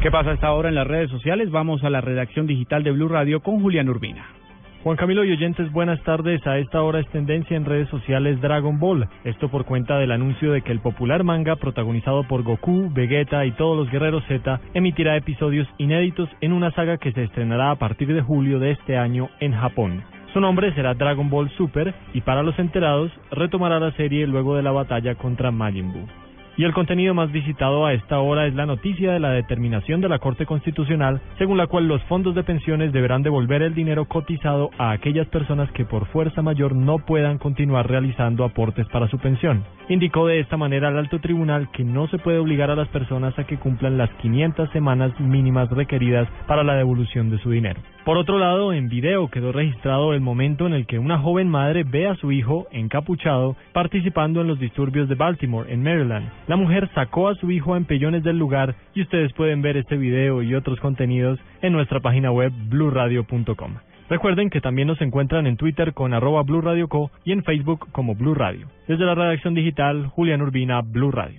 ¿Qué pasa a esta hora en las redes sociales? Vamos a la redacción digital de Blue Radio con Julián Urbina. Juan Camilo y oyentes, buenas tardes. A esta hora es tendencia en redes sociales Dragon Ball. Esto por cuenta del anuncio de que el popular manga, protagonizado por Goku, Vegeta y todos los guerreros Z, emitirá episodios inéditos en una saga que se estrenará a partir de julio de este año en Japón. Su nombre será Dragon Ball Super y para los enterados retomará la serie luego de la batalla contra Majin Buu. Y el contenido más visitado a esta hora es la noticia de la determinación de la Corte Constitucional, según la cual los fondos de pensiones deberán devolver el dinero cotizado a aquellas personas que por fuerza mayor no puedan continuar realizando aportes para su pensión. Indicó de esta manera al alto tribunal que no se puede obligar a las personas a que cumplan las 500 semanas mínimas requeridas para la devolución de su dinero. Por otro lado, en video quedó registrado el momento en el que una joven madre ve a su hijo encapuchado participando en los disturbios de Baltimore, en Maryland. La mujer sacó a su hijo a empellones del lugar y ustedes pueden ver este video y otros contenidos en nuestra página web bluradio.com. Recuerden que también nos encuentran en Twitter con arroba Blue Radio Co y en Facebook como Blue Radio. Desde la redacción digital, Julián Urbina, Blue Radio.